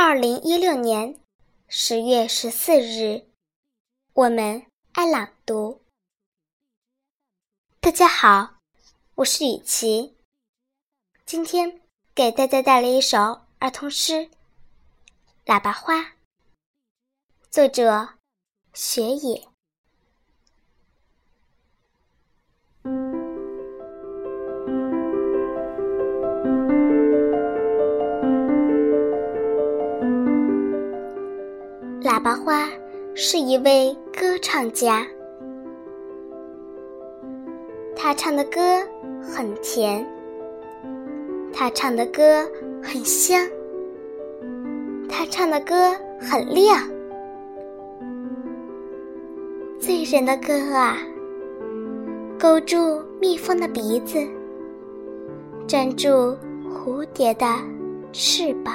二零一六年十月十四日，我们爱朗读。大家好，我是雨琪，今天给大家带来一首儿童诗《喇叭花》，作者雪野。喇叭花是一位歌唱家，他唱的歌很甜，他唱的歌很香，他唱的歌很亮。醉人的歌啊，勾住蜜蜂的鼻子，粘住蝴蝶的翅膀。